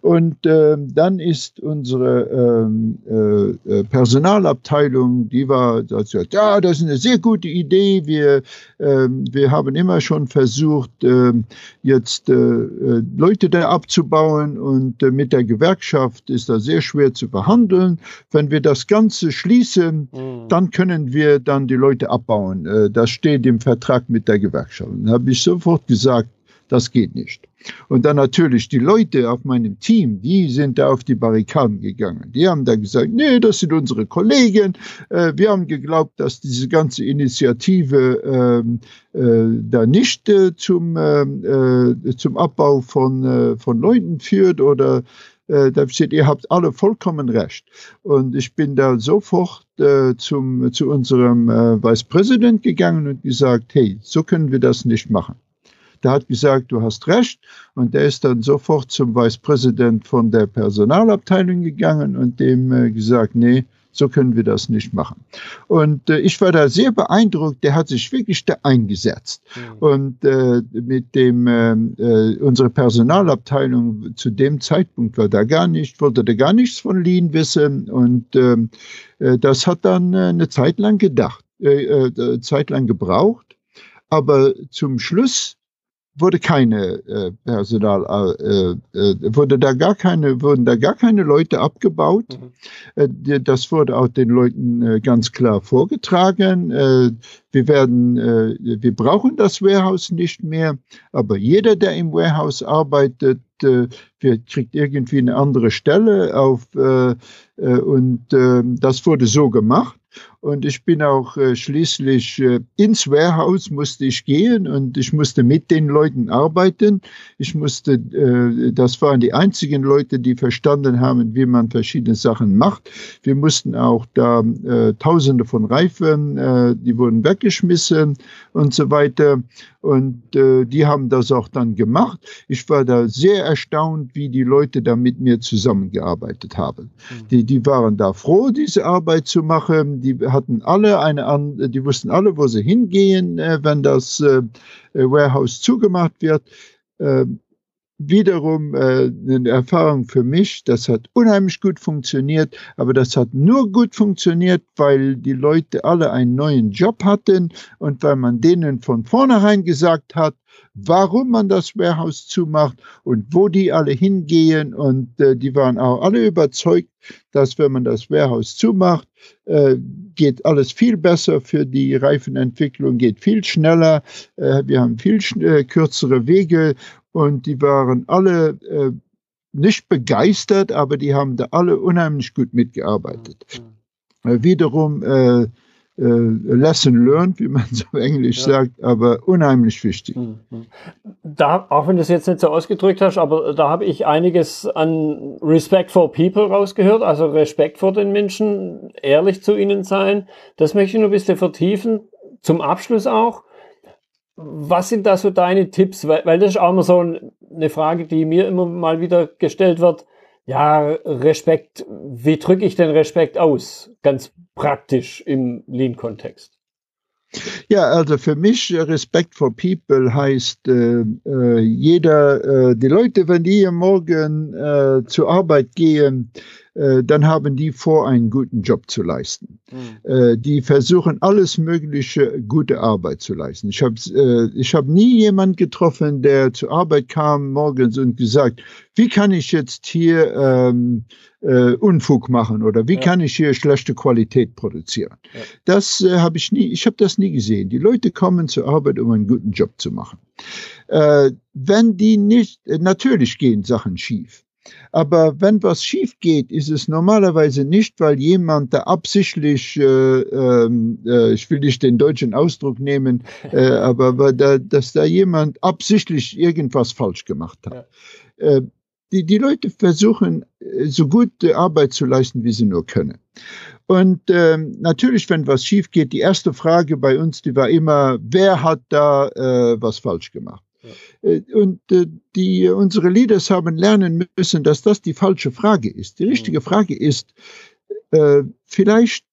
Und äh, dann ist unsere ähm, äh, äh, Personalabteilung, die war, also, ja, das ist eine sehr gute Idee. Wir, äh, wir haben immer schon versucht, äh, jetzt äh, äh, Leute da abzubauen und mit der Gewerkschaft ist das sehr schwer zu verhandeln. Wenn wir das Ganze schließen, mhm. dann können wir dann die Leute abbauen. Äh, das steht im Vertrag mit der Gewerkschaft. Dann habe ich sofort gesagt, Das geht nicht. Und dann natürlich die Leute auf meinem Team, die sind da auf die Barrikaden gegangen. Die haben da gesagt, nee, das sind unsere Kollegen. Äh, wir haben geglaubt, dass diese ganze Initiative ähm, äh, da nicht zum, ähm, äh, zum Abbau von, von Leuten führt oder äh, da steht, ihr habt alle vollkommen recht. Und ich bin da sofort äh, zum, zu unserem äh, Vice President gegangen und gesagt, hey, so können wir das nicht machen. Der hat gesagt, du hast recht. Und der ist dann sofort zum Vice President von der Personalabteilung gegangen und dem äh, gesagt, nee, so können wir das nicht machen. Und äh, ich war da sehr beeindruckt, der hat sich wirklich da eingesetzt. Mhm. Und äh, mit dem, ähm, äh, unsere Personalabteilung zu dem Zeitpunkt war da gar nicht, wollte da gar nichts von Lean wissen. Und ähm, äh, das hat dann äh, eine Zeit lang gedacht, äh, Zeit lang gebraucht. Aber zum Schluss wurde keine äh, Personal, äh, äh, wurde da gar keine, wurden da gar keine Leute abgebaut. Mhm. Äh, das wurde auch den Leuten äh, ganz klar vorgetragen. Äh, wir werden, wir brauchen das Warehouse nicht mehr, aber jeder, der im Warehouse arbeitet, kriegt irgendwie eine andere Stelle auf äh, äh, und äh, das wurde so gemacht. Und ich bin auch äh, schließlich äh, ins Warehouse musste ich gehen und ich musste mit den Leuten arbeiten. Ich musste, äh, das waren die einzigen Leute, die verstanden haben, wie man verschiedene Sachen macht. Wir mussten auch da äh, Tausende von Reifen, äh, die wurden weggeschmissen und so weiter. Und äh, die haben das auch dann gemacht. Ich war da sehr erstaunt, wie die Leute da mit mir zusammengearbeitet haben. Mhm. Die, die waren da froh, diese Arbeit zu machen. Die hatten alle eine, die wussten alle, wo sie hingehen, äh, wenn das äh, Warehouse zugemacht wird. Wiederum äh, eine Erfahrung für mich, das hat unheimlich gut funktioniert, aber das hat nur gut funktioniert, weil die Leute alle einen neuen Job hatten und weil man denen von vornherein gesagt hat, warum man das Warehouse zumacht und wo die alle hingehen. Und äh, die waren auch alle überzeugt, dass wenn man das Warehouse zumacht, äh, geht alles viel besser für die Reifenentwicklung, geht viel schneller, äh, wir haben viel äh, kürzere Wege und die waren alle äh, nicht begeistert, aber die haben da alle unheimlich gut mitgearbeitet. Mhm. Äh, wiederum äh, äh, Lesson learned, wie man so englisch ja. sagt, aber unheimlich wichtig. Mhm. Da, auch wenn du es jetzt nicht so ausgedrückt hast, aber da habe ich einiges an Respect for People rausgehört, also Respekt vor den Menschen, ehrlich zu ihnen sein. Das möchte ich nur ein bisschen vertiefen. Zum Abschluss auch. Was sind da so deine Tipps? Weil, weil das ist auch immer so eine Frage, die mir immer mal wieder gestellt wird. Ja, Respekt, wie drücke ich den Respekt aus? Ganz praktisch im Lean-Kontext. Ja, also für mich Respect for People heißt äh, äh, jeder, äh, die Leute, wenn die morgen äh, zur Arbeit gehen, äh, dann haben die vor, einen guten Job zu leisten. Mhm. Äh, die versuchen alles Mögliche, gute Arbeit zu leisten. Ich habe äh, ich hab nie jemand getroffen, der zur Arbeit kam morgens und gesagt, wie kann ich jetzt hier ähm, äh, Unfug machen oder wie ja. kann ich hier schlechte Qualität produzieren? Ja. Das äh, habe ich nie, ich habe das nie gesehen. Die Leute kommen zur Arbeit, um einen guten Job zu machen. Äh, wenn die nicht, natürlich gehen Sachen schief. Aber wenn was schief geht, ist es normalerweise nicht, weil jemand da absichtlich, äh, ähm, äh, ich will nicht den deutschen Ausdruck nehmen, äh, *laughs* aber weil da, dass da jemand absichtlich irgendwas falsch gemacht hat. Ja. Äh, die, die Leute versuchen, äh, so gute Arbeit zu leisten, wie sie nur können. Und ähm, natürlich, wenn was schief geht, die erste Frage bei uns, die war immer, wer hat da äh, was falsch gemacht? Äh, und äh, die, unsere Leaders haben lernen müssen, dass das die falsche Frage ist. Die richtige mhm. Frage ist, äh, vielleicht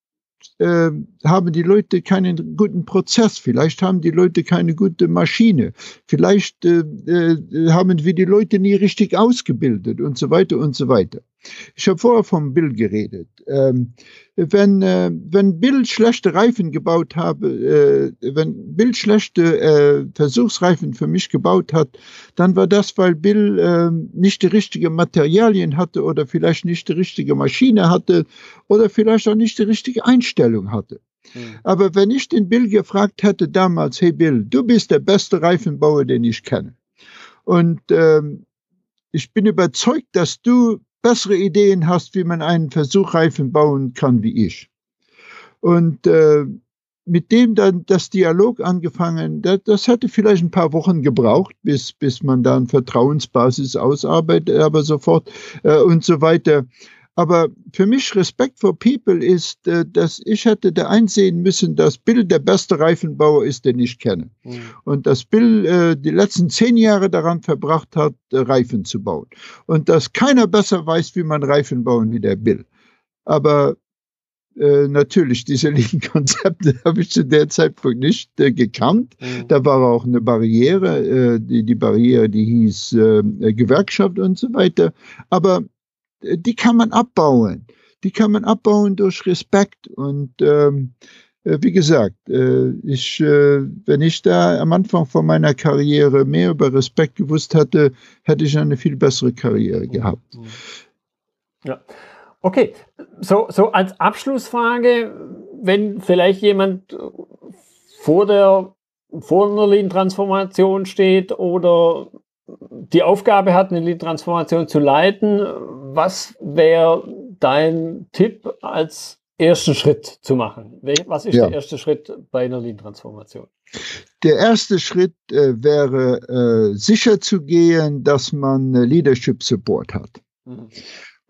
haben die Leute keinen guten Prozess, vielleicht haben die Leute keine gute Maschine, vielleicht äh, haben wir die Leute nie richtig ausgebildet und so weiter und so weiter. Ich habe vorher vom Bill geredet. Ähm, wenn, äh, wenn Bill schlechte Reifen gebaut habe, äh, wenn Bill schlechte äh, Versuchsreifen für mich gebaut hat, dann war das, weil Bill äh, nicht die richtigen Materialien hatte oder vielleicht nicht die richtige Maschine hatte oder vielleicht auch nicht die richtige Einstellung hatte. Hm. Aber wenn ich den Bill gefragt hätte damals, hey Bill, du bist der beste Reifenbauer, den ich kenne. Und ähm, ich bin überzeugt, dass du bessere Ideen hast, wie man einen Versuchreifen bauen kann wie ich. Und äh, mit dem dann das Dialog angefangen, das, das hätte vielleicht ein paar Wochen gebraucht, bis, bis man dann Vertrauensbasis ausarbeitet, aber sofort äh, und so weiter. Aber für mich Respekt for People ist, äh, dass ich hätte da einsehen müssen, dass Bill der beste Reifenbauer ist, den ich kenne. Mhm. Und dass Bill äh, die letzten zehn Jahre daran verbracht hat, äh, Reifen zu bauen. Und dass keiner besser weiß, wie man Reifen bauen wie der Bill. Aber äh, natürlich, diese *laughs* Lean-Konzepte habe ich zu der Zeitpunkt nicht äh, gekannt. Mhm. Da war auch eine Barriere, äh, die, die Barriere, die hieß Gewerkschaft und so weiter. Aber die kann man abbauen. Die kann man abbauen durch Respekt. Und ähm, äh, wie gesagt, ich, wenn ich da am Anfang von meiner Karriere mehr über Respekt gewusst hätte, hätte ich eine viel bessere Karriere gehabt. Mhm. Ja. Okay, so, so als Abschlussfrage, wenn vielleicht jemand vor der vor einer Lean-Transformation steht oder die Aufgabe hat, eine Lean-Transformation zu leiten, was wäre dein Tipp als ersten Schritt zu machen? Was ist ja. der erste Schritt bei einer Lean-Transformation? Der erste Schritt äh, wäre äh, sicher zu gehen, dass man äh, Leadership Support hat. Mhm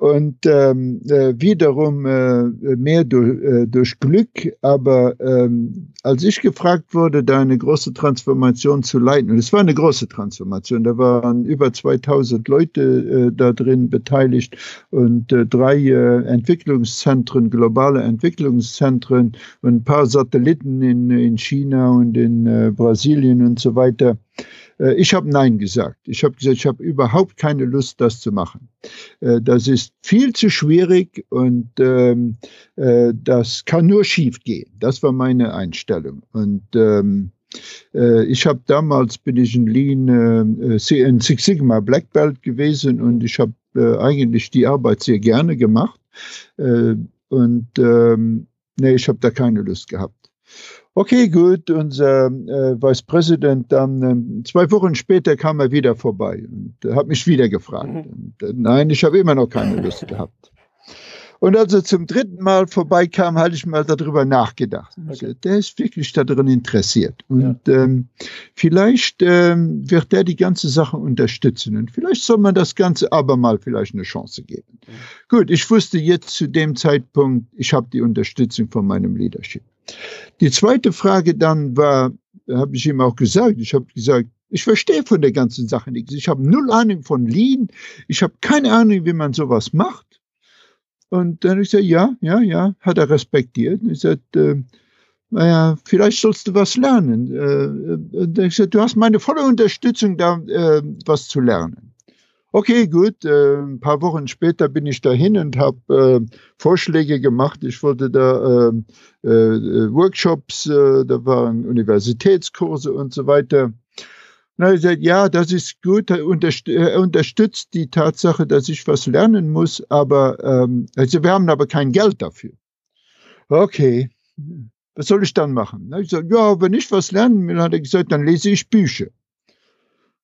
und ähm, äh, wiederum äh, mehr durch, äh, durch Glück. Aber ähm, als ich gefragt wurde, da eine große Transformation zu leiten, und es war eine große Transformation, da waren über 2000 Leute äh, da drin beteiligt und äh, drei äh, Entwicklungszentren, globale Entwicklungszentren und ein paar Satelliten in, in China und in äh, Brasilien und so weiter. Äh, ich habe Nein gesagt. Ich habe gesagt, ich habe überhaupt keine Lust, das zu machen. Äh, das ist viel zu schwierig und ähm, äh, das kann nur schief gehen. Das war meine Einstellung. Und ähm, ich habe damals bin ich in Lean in Six Sigma Black Belt gewesen und ich habe eigentlich die Arbeit sehr gerne gemacht und ähm, nee, ich habe da keine Lust gehabt. Okay, gut. Unser äh, Vice President dann äh, zwei Wochen später kam er wieder vorbei und äh, hat mich wieder gefragt. Mhm. Und, äh, nein, ich habe immer noch keine Lust *laughs* gehabt. Und als er zum dritten Mal vorbeikam, hatte ich mal darüber nachgedacht. Okay. Also, der ist wirklich darin interessiert. Und ja. ähm, vielleicht ähm, wird der die ganze Sache unterstützen. Und vielleicht soll man das Ganze aber mal vielleicht eine Chance geben. Mhm. Gut, ich wusste jetzt zu dem Zeitpunkt, ich habe die Unterstützung von meinem Leadership. Die zweite Frage dann war, habe ich ihm auch gesagt, ich habe gesagt, ich verstehe von der ganzen Sache nichts. Ich habe null Ahnung von Lean. Ich habe keine Ahnung, wie man sowas macht. Und dann habe ich gesagt, ja, ja, ja, hat er respektiert. Und ich sagte, äh, naja, vielleicht sollst du was lernen. Äh, und dann ich gesagt, du hast meine volle Unterstützung, da äh, was zu lernen. Okay, gut. Äh, ein paar Wochen später bin ich dahin und habe äh, Vorschläge gemacht. Ich wollte da äh, äh, Workshops, äh, da waren Universitätskurse und so weiter. Na, er sagt, ja, das ist gut, er, unterstützt die Tatsache, dass ich was lernen muss, aber ähm, also wir haben aber kein Geld dafür. Okay, was soll ich dann machen? Na, ich sage, ja, wenn ich was lernen will, hat er gesagt, dann lese ich Bücher.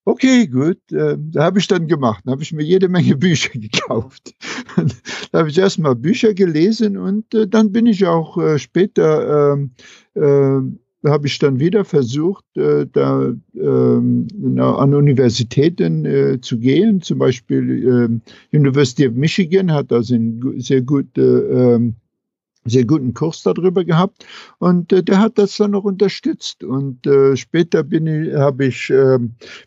Okay, gut, äh, da habe ich dann gemacht. Da habe ich mir jede Menge *laughs* Bücher gekauft. da habe ich erstmal Bücher gelesen und äh, dann bin ich auch äh, später ähm, äh, habe ich dann wieder versucht, äh, da ähm, an Universitäten äh, zu gehen. Zum Beispiel University of Michigan hat also eine sehr gute ähm, sehr guten Kurs darüber gehabt. Und äh, der hat das dann noch unterstützt. Und äh, später bin ich habe ich äh,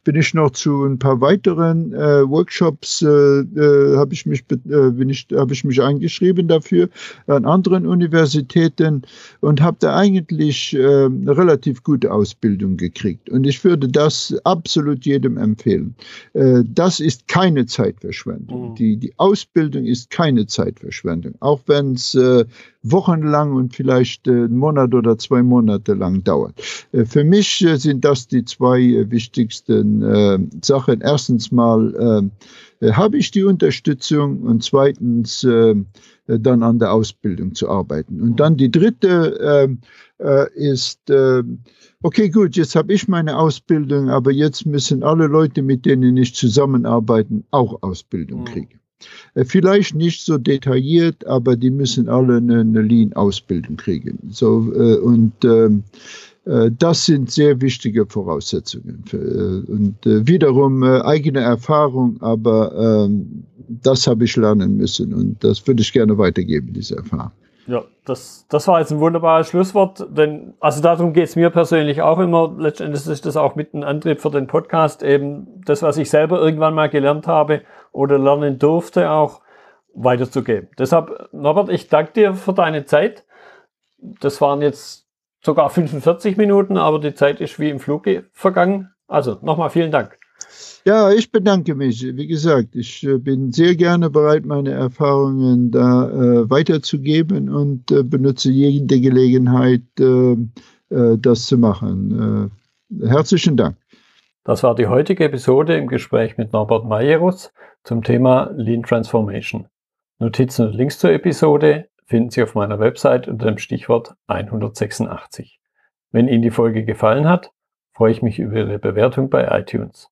bin ich noch zu ein paar weiteren äh, Workshops äh, äh, habe ich mich äh, bin ich habe ich mich eingeschrieben dafür an anderen Universitäten und habe da eigentlich äh, eine relativ gute Ausbildung gekriegt. Und ich würde das absolut jedem empfehlen. Äh, das ist keine Zeitverschwendung. Mhm. die die Ausbildung ist keine Zeitverschwendung. Auch wenn es äh, wochenlang und vielleicht äh, einen Monat oder zwei Monate lang dauert. Äh, für mich äh, sind das die zwei wichtigsten Sachen. Erstens mal habe ich die Unterstützung und zweitens äh, dann an der Ausbildung zu arbeiten. Und dann die dritte äh, äh, ist, okay gut, jetzt habe ich meine Ausbildung, aber jetzt müssen alle Leute, mit denen ich zusammenarbeiten, auch Ausbildung mhm. kriegen. Äh, vielleicht nicht so detailliert, aber die müssen alle eine, eine Lean-Ausbildung kriegen. So, äh, und ähm, äh, das sind sehr wichtige Voraussetzungen. Und wiederum eigene Erfahrung, aber ähm, das habe ich lernen müssen und das würde ich gerne weitergeben, diese Erfahrung. Ja, das, das war jetzt ein wunderbares Schlusswort, denn also darum geht es mir persönlich auch immer. Letztendlich ist das auch mit ein Antrieb für den Podcast, eben das, was ich selber irgendwann mal gelernt habe oder lernen durfte, auch weiterzugeben. Deshalb, Norbert, ich danke dir für deine Zeit. Das waren jetzt sogar 45 Minuten, aber die Zeit ist wie im Flug vergangen. Also nochmal vielen Dank. Ja, ich bedanke mich. Wie gesagt, ich äh, bin sehr gerne bereit, meine Erfahrungen da äh, weiterzugeben und äh, benutze jede Gelegenheit, äh, äh das zu machen. Äh, herzlichen Dank. Das war die heutige Episode im Gespräch mit Norbert Majerus zum Thema Lean Transformation. Notizen und Links zur Episode finden Sie auf meiner Website unter dem Stichwort 186. Wenn Ihnen die Folge gefallen hat, freue ich mich über Ihre Bewertung bei iTunes.